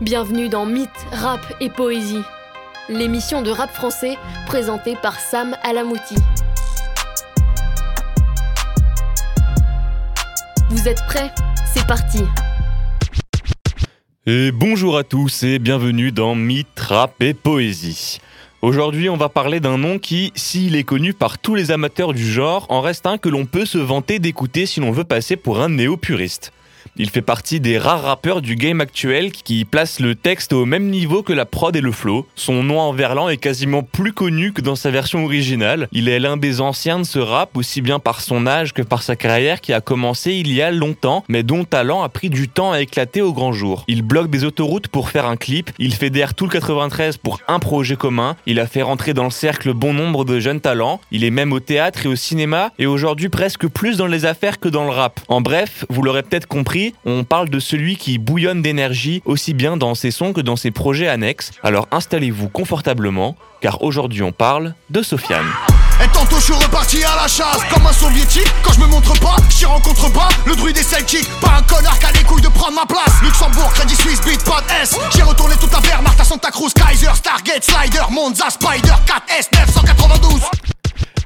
Bienvenue dans Mythe, Rap et Poésie, l'émission de rap français présentée par Sam Alamouti. Vous êtes prêts? C'est parti Et bonjour à tous et bienvenue dans Mythe, Rap et Poésie. Aujourd'hui, on va parler d'un nom qui, s'il est connu par tous les amateurs du genre, en reste un que l'on peut se vanter d'écouter si l'on veut passer pour un néo-puriste. Il fait partie des rares rappeurs du game actuel qui placent le texte au même niveau que la prod et le flow. Son nom en verlan est quasiment plus connu que dans sa version originale. Il est l'un des anciens de ce rap, aussi bien par son âge que par sa carrière qui a commencé il y a longtemps, mais dont talent a pris du temps à éclater au grand jour. Il bloque des autoroutes pour faire un clip, il fédère tout le 93 pour un projet commun, il a fait rentrer dans le cercle bon nombre de jeunes talents, il est même au théâtre et au cinéma, et aujourd'hui presque plus dans les affaires que dans le rap. En bref, vous l'aurez peut-être compris, on parle de celui qui bouillonne d'énergie aussi bien dans ses sons que dans ses projets annexes. Alors installez-vous confortablement, car aujourd'hui on parle de Sofiane. Et tantôt je suis reparti à la chasse Comme un soviétique. Quand je me montre pas, je rencontre pas Le druide des Celtics Pas un connard qui a les couilles de prendre ma place. Luxembourg, Crédit Suisse, Bitpod S. J'ai retourné toute la Wehrmacht à Santa Cruz Kaiser, Stargate, Slider, Monza, Spider 4S 992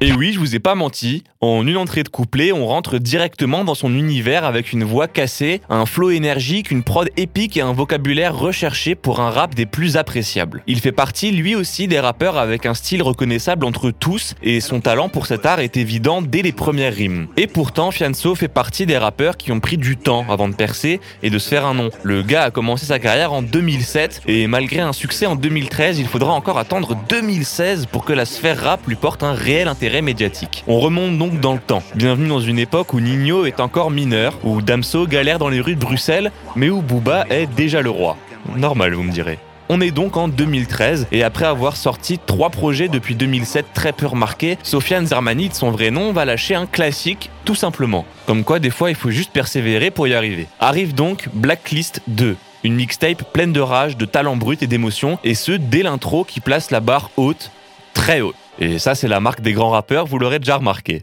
Et oui, je vous ai pas menti, en une entrée de couplet, on rentre directement dans son univers avec une voix cassée, un flow énergique, une prod épique et un vocabulaire recherché pour un rap des plus appréciables. Il fait partie lui aussi des rappeurs avec un style reconnaissable entre tous et son talent pour cet art est évident dès les premières rimes. Et pourtant, Fianso fait partie des rappeurs qui ont pris du temps avant de percer et de se faire un nom. Le gars a commencé sa carrière en 2007 et malgré un succès en 2013, il faudra encore attendre 2016 pour que la sphère rap lui porte un réel intérêt médiatique. On remonte donc dans le temps. Bienvenue dans une époque où Nino est encore mineur, où Damso galère dans les rues de Bruxelles, mais où Booba est déjà le roi. Normal, vous me direz. On est donc en 2013 et après avoir sorti trois projets depuis 2007 très peu remarqués, Sofiane Zermani de son vrai nom va lâcher un classique tout simplement. Comme quoi des fois il faut juste persévérer pour y arriver. Arrive donc Blacklist 2. Une mixtape pleine de rage, de talent brut et d'émotion, et ce dès l'intro qui place la barre haute, très haute. Et ça, c'est la marque des grands rappeurs, vous l'aurez déjà remarqué.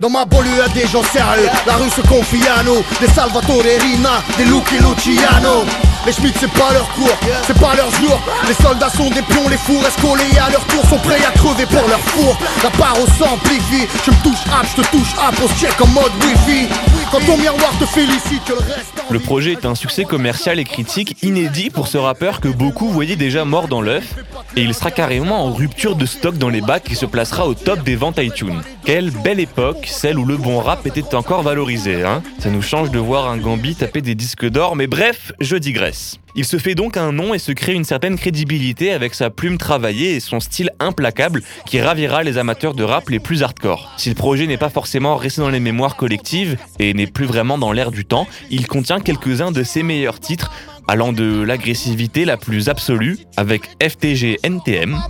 Dans ma banlieue y'a des gens sérieux. La rue se confie à nous. Des Salvatore Rina, des Lucky Luciano. Les Schmitt c'est pas leur cours, c'est pas leur jour. Les soldats sont des pions, les fours escolés à leur tour Sont prêts à crever pour leur four. La part s'amplifie, je me touche hop, je te touche hop On se check en mode wifi. Quand ton miroir te félicite que le reste Le projet est un succès commercial et critique inédit pour ce rappeur que beaucoup voyaient déjà mort dans l'œuf Et il sera carrément en rupture de stock dans les bacs et se placera au top des ventes iTunes Quelle belle époque celle où le bon rap était encore valorisé. Hein Ça nous change de voir un Gambi taper des disques d'or, mais bref, je digresse. Il se fait donc un nom et se crée une certaine crédibilité avec sa plume travaillée et son style implacable qui ravira les amateurs de rap les plus hardcore. Si le projet n'est pas forcément resté dans les mémoires collectives et n'est plus vraiment dans l'air du temps, il contient quelques-uns de ses meilleurs titres allant de l'agressivité la plus absolue avec FTG NTM.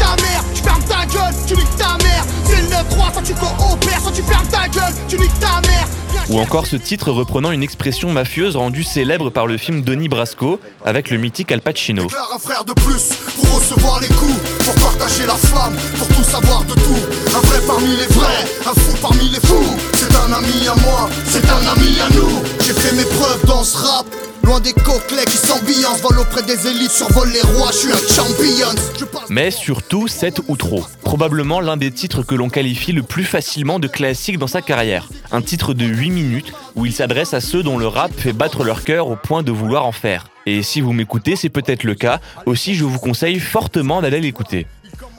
Ta mère, tu fermes ta gueule, tu ta mère. C'est le 9-3, soit tu coopères, soit tu fermes ta gueule, tu ta mère. Ou encore ce titre reprenant une expression mafieuse rendue célèbre par le film Donnie Brasco avec le mythique Al Pacino. un frère de plus pour recevoir les coups, pour partager la flamme, pour tout savoir de tout. Un vrai parmi les vrais, un fou parmi les fous. C'est un ami à moi, c'est un ami à nous. J'ai fait mes preuves dans ce rap. Loin des coquelets qui s'ambiancent, volent auprès des élites, survole les rois, je suis un champion. Mais surtout 7 ou trop. Probablement l'un des titres que l'on qualifie le plus facilement de classique dans sa carrière. Un titre de 8 minutes où il s'adresse à ceux dont le rap fait battre leur cœur au point de vouloir en faire. Et si vous m'écoutez, c'est peut-être le cas, aussi je vous conseille fortement d'aller l'écouter.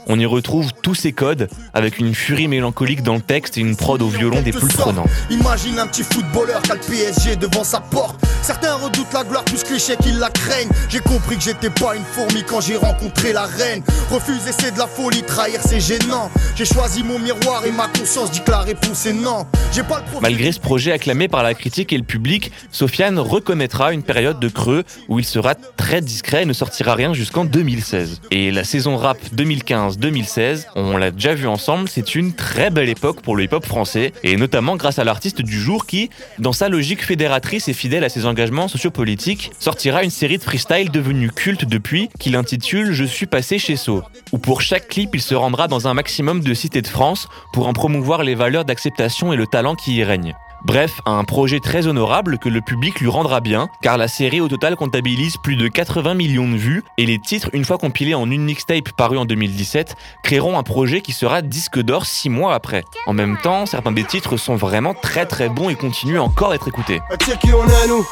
On y retrouve tous ces codes avec une furie mélancolique dans le texte et une prod au violon des plus prenantes. Imagine un petit footballeur qui a le PSG devant sa porte. Certains redoutent la gloire plus cliché qu'ils la craignent. J'ai compris que j'étais pas une fourmi quand j'ai rencontré la reine. Refuser c'est de la folie, trahir c'est gênant. J'ai choisi mon miroir et ma conscience dit que la réponse est non. J'ai pas le Malgré ce projet acclamé par la critique et le public, Sofiane reconnaîtra une période de creux où il sera très discret et ne sortira rien jusqu'en 2016. Et la saison rap 2015 2016 on l'a déjà vu ensemble, c'est une très belle époque pour le hip-hop français, et notamment grâce à l'artiste du jour qui, dans sa logique fédératrice et fidèle à ses engagements sociopolitiques, sortira une série de freestyle devenue culte depuis, qu'il intitule Je suis passé chez So, où pour chaque clip il se rendra dans un maximum de cités de France pour en promouvoir les valeurs d'acceptation et le talent qui y règne. Bref, un projet très honorable que le public lui rendra bien, car la série au total comptabilise plus de 80 millions de vues, et les titres, une fois compilés en une mixtape parue en 2017, créeront un projet qui sera disque d'or 6 mois après. En même temps, certains des titres sont vraiment très très bons et continuent encore d'être écoutés. Tu sais qui on est nous?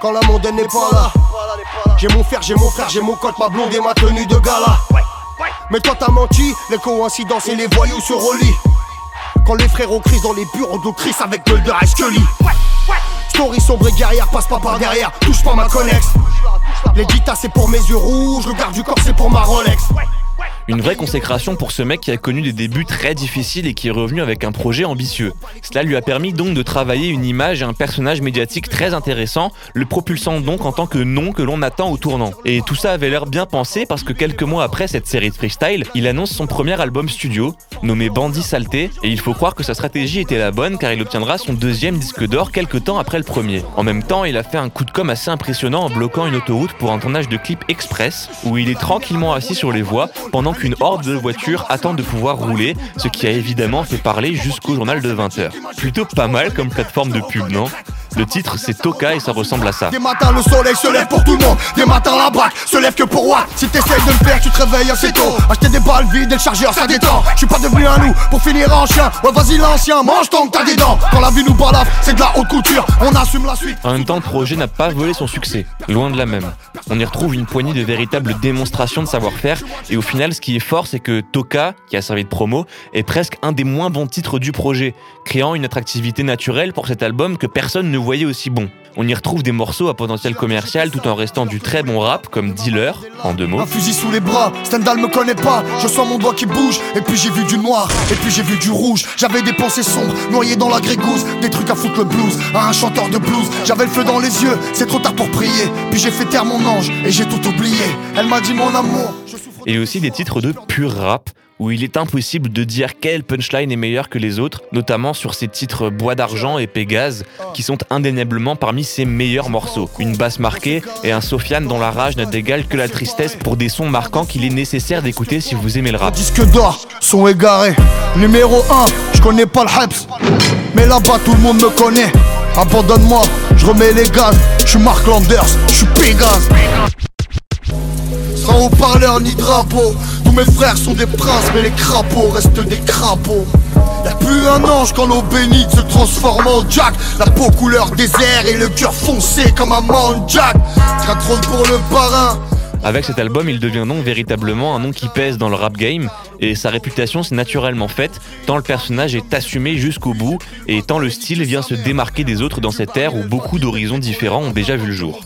Quand la mondaine n'est pas là. J'ai mon frère, j'ai mon frère, j'ai mon code, ma blonde et ma tenue de gala. Mais toi t'as menti, les coïncidences et les voyous se relient Quand les frérots crient dans les bureaux Chris avec Mulder et Scully Story sombre et guerrière, passe pas par derrière, touche pas ma connexe Les guitares c'est pour mes yeux rouges, le garde du corps c'est pour ma Rolex Une vraie consécration pour ce mec qui a connu des débuts très difficiles et qui est revenu avec un projet ambitieux. Cela lui a permis donc de travailler une image et un personnage médiatique très intéressant, le propulsant donc en tant que nom que l'on attend au tournant. Et tout ça avait l'air bien pensé parce que quelques mois après cette série de freestyle, il annonce son premier album studio, nommé Bandit Saleté, et il faut croire que sa stratégie était la bonne car il obtiendra son deuxième disque d'or quelques temps après le premier. En même temps, il a fait un coup de com assez impressionnant en bloquant une autoroute pour un tournage de clip express où il est tranquillement assis sur les voies pendant qu'une horde de voitures attend de pouvoir rouler, ce qui a évidemment fait parler jusqu'au journal de 20h. Plutôt pas mal comme plateforme de pub, non? Le titre c'est Toka et ça ressemble à ça. Des matins le soleil se lève pour tout le monde. Des matins la braque se lève que pour moi. Si t'essayes de me faire tu te réveilles assez tôt. Acheter des balles vides et le chargeur ça détend. Je suis pas devenu un loup pour finir en chien. Ouais vas-y l'ancien mange tant que t'as des dents Quand la vie nous balafre c'est de la haute couture. On assume la suite. En même temps, le projet n'a pas volé son succès, loin de la même. On y retrouve une poignée de véritables démonstrations de savoir-faire, et au final, ce qui est fort, c'est que Toka, qui a servi de promo, est presque un des moins bons titres du projet, créant une attractivité naturelle pour cet album que personne ne voyait aussi bon. On y retrouve des morceaux à potentiel commercial tout en restant du très bon rap, comme Dealer, en deux mots, Un fusil sous les bras, Stendhal me connaît pas. Je sens mon doigt qui bouge Et puis j'ai vu du noir Et puis j'ai vu du rouge. J'avais des pensées sombres Noyées dans la grégousse Des trucs à foutre le blues. À un chanteur de blues J'avais le feu dans les yeux C'est trop tard pour prier. Puis j'ai fait taire mon ange Et j'ai tout oublié. Elle m'a dit mon amour Je souffre et aussi des titres de pur rap, où il est impossible de dire quel punchline est meilleur que les autres, notamment sur ses titres Bois d'argent et Pégase, qui sont indéniablement parmi ses meilleurs morceaux. Une basse marquée et un Sofiane dont la rage n'a d'égal que la tristesse pour des sons marquants qu'il est nécessaire d'écouter si vous aimez le rap. Disque d'or, son égaré Numéro 1, je connais pas le Heps Mais là-bas tout le monde me connaît. Abandonne-moi, je remets les gaz. Je suis Mark Landers, je suis Pégase Sans haut-parleur ni drapeau Tous mes frères sont des princes Mais les crapauds restent des crapauds. Y'a plus un ange quand l'eau bénite se transforme en Jack. La peau couleur désert et le cœur foncé comme un Mount Jack trop pour le parrain. Avec cet album, il devient donc véritablement un nom qui pèse dans le rap game, et sa réputation s'est naturellement faite, tant le personnage est assumé jusqu'au bout, et tant le style vient se démarquer des autres dans cette ère où beaucoup d'horizons différents ont déjà vu le jour.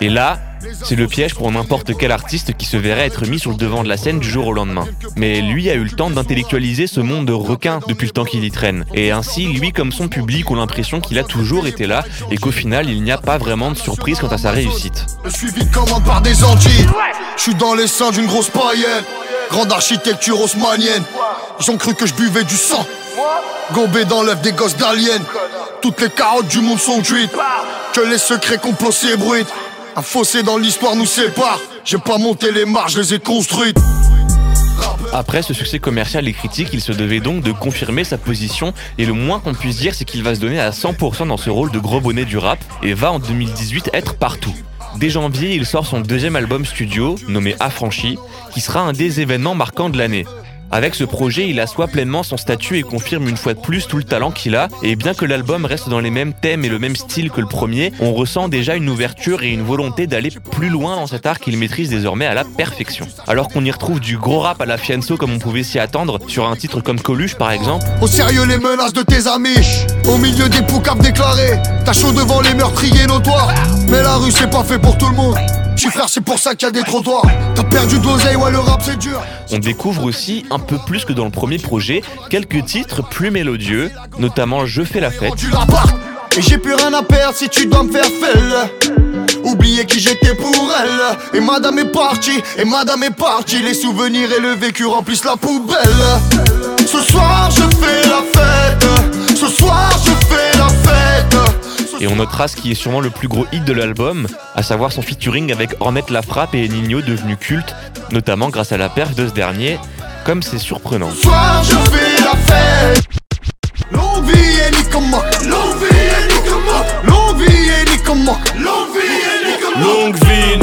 Et là, c'est le piège pour n'importe quel artiste qui se verrait être mis sur le devant de la scène du jour au lendemain. Mais lui a eu le temps d'intellectualiser ce monde de requins depuis le temps qu'il y traîne. Et ainsi, lui comme son public ont l'impression qu'il a toujours été là et qu'au final, il n'y a pas vraiment de surprise quant à sa réussite. Le suivi de commande par des Antilles. Je suis dans les seins d'une grosse païenne. Grande architecture haussmanienne. Ils ont cru que je buvais du sang. Gobé dans l'œuf des gosses d'aliens. Toutes les carottes du monde sont cuites. Que les secrets complots s'ébruitent. Un fossé dans l'histoire nous sépare. J'ai pas monté les marches, je les ai construites. Après ce succès commercial et critique, il se devait donc de confirmer sa position et le moins qu'on puisse dire c'est qu'il va se donner à 100% dans ce rôle de gros bonnet du rap et va en 2018 être partout. Dès janvier, il sort son deuxième album studio, nommé Affranchi, qui sera un des événements marquants de l'année. Avec ce projet, il assoit pleinement son statut et confirme une fois de plus tout le talent qu'il a, et bien que l'album reste dans les mêmes thèmes et le même style que le premier, on ressent déjà une ouverture et une volonté d'aller plus loin dans cet art qu'il maîtrise désormais à la perfection. Alors qu'on y retrouve du gros rap à la Fianso comme on pouvait s'y attendre, sur un titre comme Coluche par exemple, Au sérieux les menaces de tes amis. Au milieu des poucaves déclarés T'as chaud devant les meurtriers notoires. Mais la rue c'est pas fait pour tout le monde Suis frère c'est pour ça qu'il y a des trottoirs. T'as perdu de l'oseille ouais le rap c'est dur. On découvre aussi, un peu plus que dans le premier projet, quelques titres plus mélodieux, notamment Je fais la fête. Et j'ai plus rien à perdre si tu dois me faire felle Oublier qui j'étais pour elle. Et madame est partie Et madame est partie. Les souvenirs et le vécu remplissent la poubelle. Ce soir je fais la fête. Ce soir je fais la fête et on notera ce qui est sûrement le plus gros hit de l'album, à savoir son featuring avec Ornette Lafrappe et Nino devenu culte, notamment grâce à la perf de ce dernier. Comme c'est surprenant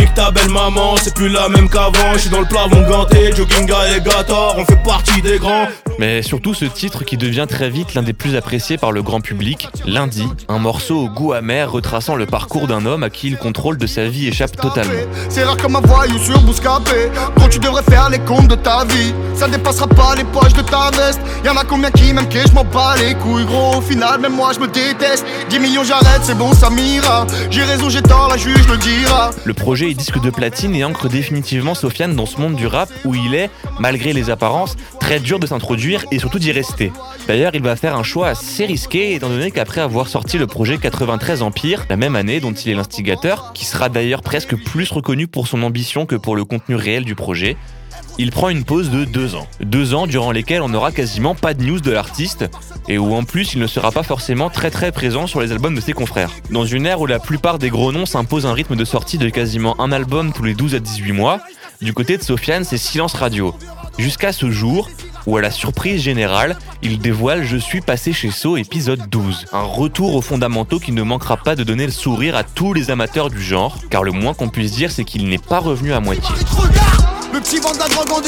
avec ta belle maman, c'est plus la même qu'avant. Je suis dans le plafond ganté, jogging alligator, on fait partie des grands. Mais surtout ce titre qui devient très vite l'un des plus appréciés par le grand public, Lundi, un morceau au goût amer retraçant le parcours d'un homme à qui le contrôle de sa vie échappe totalement. C'est rare comme ma voyou sur Bouscapé. Quand tu devrais faire les comptes de ta vie Ça dépassera pas les poches de ta veste. Y'en a combien qui m'aiment que je m'en bats les couilles gros. Au final même moi je me déteste. 10 millions j'arrête c'est bon ça m'ira. J'ai raison j'ai tort la juge le dira. Le projet est disque de platine et ancre définitivement Sofiane dans ce monde du rap où il est, malgré les apparences, très dur de s'introduire et surtout d'y rester. D'ailleurs il va faire un choix assez risqué étant donné qu'après avoir sorti le projet 93 Empire, la même année dont il est l'instigateur, qui sera d'ailleurs presque plus reconnu pour son ambition que pour le contenu réel du projet, il prend une pause de deux ans. Deux ans durant lesquels on n'aura quasiment pas de news de l'artiste, et où en plus il ne sera pas forcément très très présent sur les albums de ses confrères. Dans une ère où la plupart des gros noms s'imposent un rythme de sortie de quasiment un album tous les 12 à 18 mois, du côté de Sofiane c'est silence radio. Jusqu'à ce jour, où à la surprise générale, il dévoile Je suis passé chez So épisode 12. Un retour aux fondamentaux qui ne manquera pas de donner le sourire à tous les amateurs du genre, car le moins qu'on puisse dire c'est qu'il n'est pas revenu à moitié. Le petit vend de la drogue en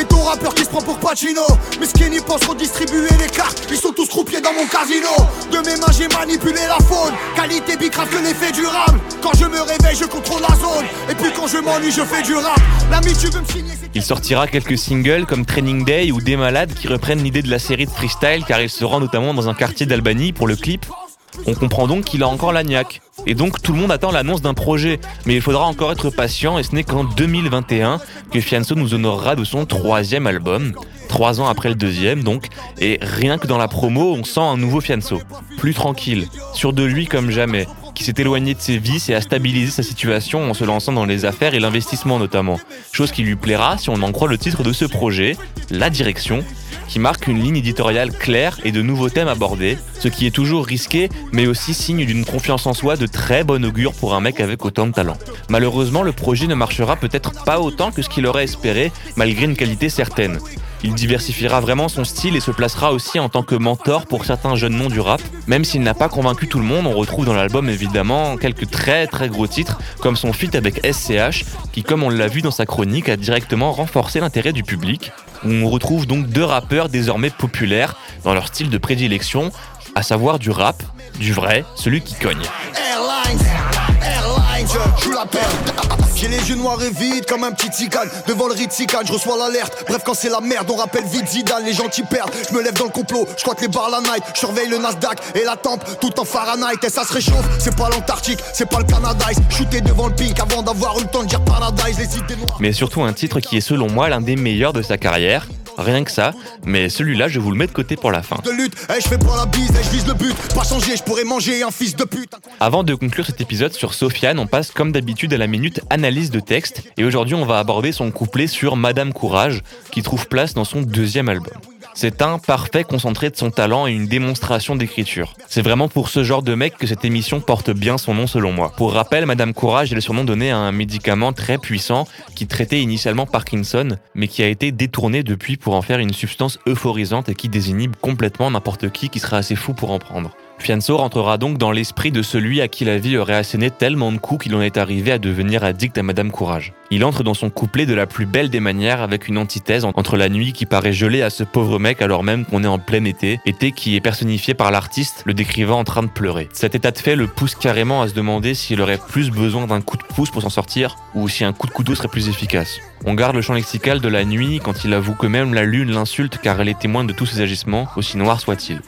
Et ton rappeur qui se prend pour Pacino. Mes skinny pensent redistribuer les cartes Ils sont tous croupiers dans mon casino. De mes mains j'ai manipulé la faune. Qualité bicrave que l'effet durable. Quand je me réveille je contrôle la zone. Et puis quand je m'ennuie je fais du rap. L'ami tu veux me signer Il sortira quelques singles comme Training Day ou Des Malades qui reprennent l'idée de la série de freestyle car il se rend notamment dans un quartier d'Albanie pour le clip. On comprend donc qu'il a encore l'agnac. Et donc tout le monde attend l'annonce d'un projet. Mais il faudra encore être patient et ce n'est qu'en 2021 que Fianso nous honorera de son troisième album. Trois ans après le deuxième donc. Et rien que dans la promo, on sent un nouveau Fianso. Plus tranquille, sûr de lui comme jamais qui s'est éloigné de ses vices et a stabilisé sa situation en se lançant dans les affaires et l'investissement notamment. Chose qui lui plaira si on en croit le titre de ce projet, La Direction, qui marque une ligne éditoriale claire et de nouveaux thèmes abordés, ce qui est toujours risqué, mais aussi signe d'une confiance en soi de très bon augure pour un mec avec autant de talent. Malheureusement, le projet ne marchera peut-être pas autant que ce qu'il aurait espéré, malgré une qualité certaine. Il diversifiera vraiment son style et se placera aussi en tant que mentor pour certains jeunes noms du rap. Même s'il n'a pas convaincu tout le monde, on retrouve dans l'album évidemment quelques très très gros titres, comme son feat avec SCH, qui comme on l'a vu dans sa chronique a directement renforcé l'intérêt du public. On retrouve donc deux rappeurs désormais populaires dans leur style de prédilection, à savoir du rap, du vrai, celui qui cogne. J'ai les yeux noirs et vides comme un petit tigane. Devant le Ritzikan, je reçois l'alerte. Bref quand c'est la merde, on rappelle vite Zidane Les gens qui perdent, je me lève dans le complot Je crois que les bars la night, je surveille le Nasdaq Et la tempe, tout en Fahrenheit. Et ça se réchauffe, c'est pas l'Antarctique C'est pas le Canada Shooter devant le pink avant d'avoir eu le temps de dire Paradise Les idées noires. Mais surtout un titre qui est selon moi l'un des meilleurs de sa carrière. Rien que ça, mais celui-là, je vous le mets de côté pour la fin. De lutte, eh, je fais pas la bise, eh, je vise le but, pas changer, je pourrais manger un fils de pute. Avant de conclure cet épisode sur Sofiane, on passe comme d'habitude à la minute analyse de texte, et aujourd'hui on va aborder son couplet sur Madame Courage, qui trouve place dans son deuxième album. C'est un parfait concentré de son talent et une démonstration d'écriture. C'est vraiment pour ce genre de mec que cette émission porte bien son nom selon moi. Pour rappel, Madame Courage est le surnom donné à un médicament très puissant qui traitait initialement Parkinson, mais qui a été détourné depuis pour en faire une substance euphorisante et qui désinhibe complètement n'importe qui qui serait assez fou pour en prendre. Fianso rentrera donc dans l'esprit de celui à qui la vie aurait asséné tellement de coups qu'il en est arrivé à devenir addict à Madame Courage. Il entre dans son couplet de la plus belle des manières avec une antithèse entre la nuit qui paraît gelée à ce pauvre mec alors même qu'on est en plein été, été qui est personnifié par l'artiste le décrivant en train de pleurer. Cet état de fait le pousse carrément à se demander s'il aurait plus besoin d'un coup de pouce pour s'en sortir ou si un coup de couteau serait plus efficace. On garde le champ lexical de la nuit quand il avoue que même la lune l'insulte car elle est témoin de tous ses agissements, aussi noir soit-il.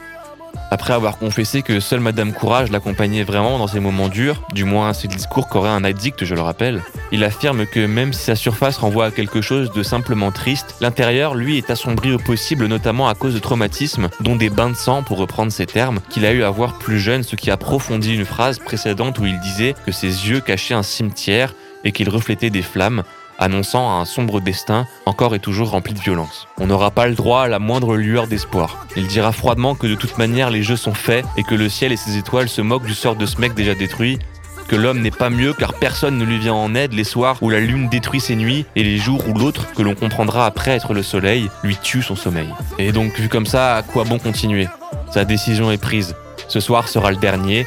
Après avoir confessé que seule Madame Courage l'accompagnait vraiment dans ses moments durs, du moins c'est le discours qu'aurait un addict, je le rappelle, il affirme que même si sa surface renvoie à quelque chose de simplement triste, l'intérieur, lui, est assombri au possible, notamment à cause de traumatismes, dont des bains de sang, pour reprendre ses termes, qu'il a eu à voir plus jeune, ce qui approfondit une phrase précédente où il disait que ses yeux cachaient un cimetière et qu'il reflétait des flammes, annonçant un sombre destin encore et toujours rempli de violence. On n'aura pas le droit à la moindre lueur d'espoir. Il dira froidement que de toute manière les jeux sont faits et que le ciel et ses étoiles se moquent du sort de ce mec déjà détruit, que l'homme n'est pas mieux car personne ne lui vient en aide les soirs où la lune détruit ses nuits et les jours où l'autre, que l'on comprendra après être le soleil, lui tue son sommeil. Et donc vu comme ça, à quoi bon continuer? Sa décision est prise. Ce soir sera le dernier,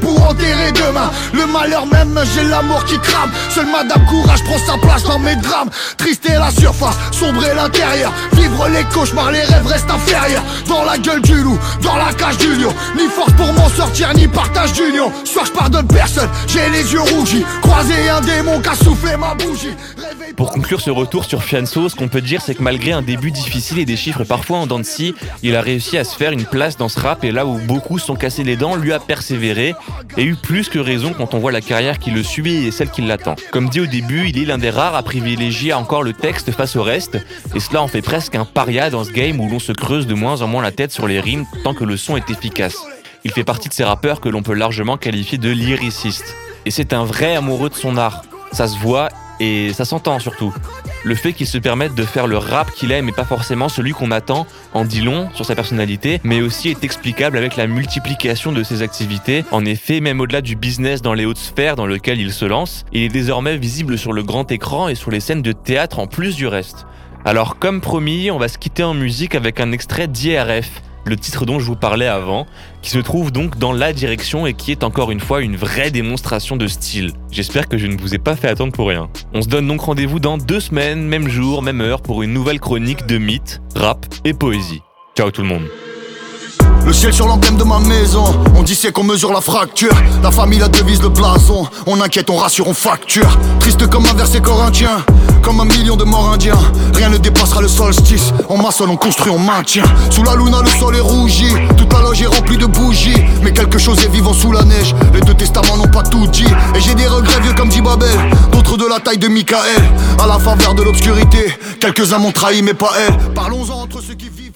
Pour enterrer demain. Le malheur même j'ai l'amour qui crame. Seule madame courage prend sa place dans mes drames. Triste et la surface, sombre et l'intérieur. Vivre les cauchemars, les rêves restent inférieurs. Dans la gueule du loup, dans la cage du lion. Ni force pour m'en sortir, ni partage d'union. Soit je pardonne personne, j'ai les yeux rougis. Croiser un démon qui a soufflé ma bougie Pour conclure ce retour sur Fianso, ce qu'on peut dire, c'est que malgré un début difficile et des chiffres parfois en dents de scie, il a réussi à se faire une place dans ce rap et là où beaucoup sont cassés les dents, lui a persévéré et eu plus que raison quand on voit la carrière qui le suit et celle qui l'attend. Comme dit au début, il est l'un des rares à privilégier encore le texte face au reste et cela en fait presque un paria dans ce game où l'on se creuse de moins en moins la tête sur les rimes tant que le son est efficace. Il fait partie de ces rappeurs que l'on peut largement qualifier de lyricistes. Et c'est un vrai amoureux de son art. Ça se voit et ça s'entend surtout. Le fait qu'il se permette de faire le rap qu'il aime et pas forcément celui qu'on attend en dit long sur sa personnalité, mais aussi est explicable avec la multiplication de ses activités. En effet, même au-delà du business dans les hautes sphères dans lequel il se lance, il est désormais visible sur le grand écran et sur les scènes de théâtre en plus du reste. Alors comme promis, on va se quitter en musique avec un extrait d'IRF, le titre dont je vous parlais avant, qui se trouve donc dans la direction et qui est encore une fois une vraie démonstration de style. J'espère que je ne vous ai pas fait attendre pour rien. On se donne donc rendez-vous dans deux semaines, même jour, même heure, pour une nouvelle chronique de mythes, rap et poésie. Ciao tout le monde. Le ciel sur l'emblème de ma maison On dit c'est qu'on mesure la fracture La famille la devise le blason On inquiète, on rassure, on facture Triste comme un verset corinthien Comme un million de morts indiens. Rien ne dépassera le solstice On maçonne, on construit, on maintient. Sous la luna le sol est rougi. Toute la loge est remplie de bougies. Mais quelque chose est vivant sous la neige. Les deux testaments n'ont pas tout dit. Et j'ai des regrets vieux comme dit D'autres de la taille de Michael. À la faveur de l'obscurité. Quelques-uns m'ont trahi mais pas elle. Parlons-en entre ceux qui vivent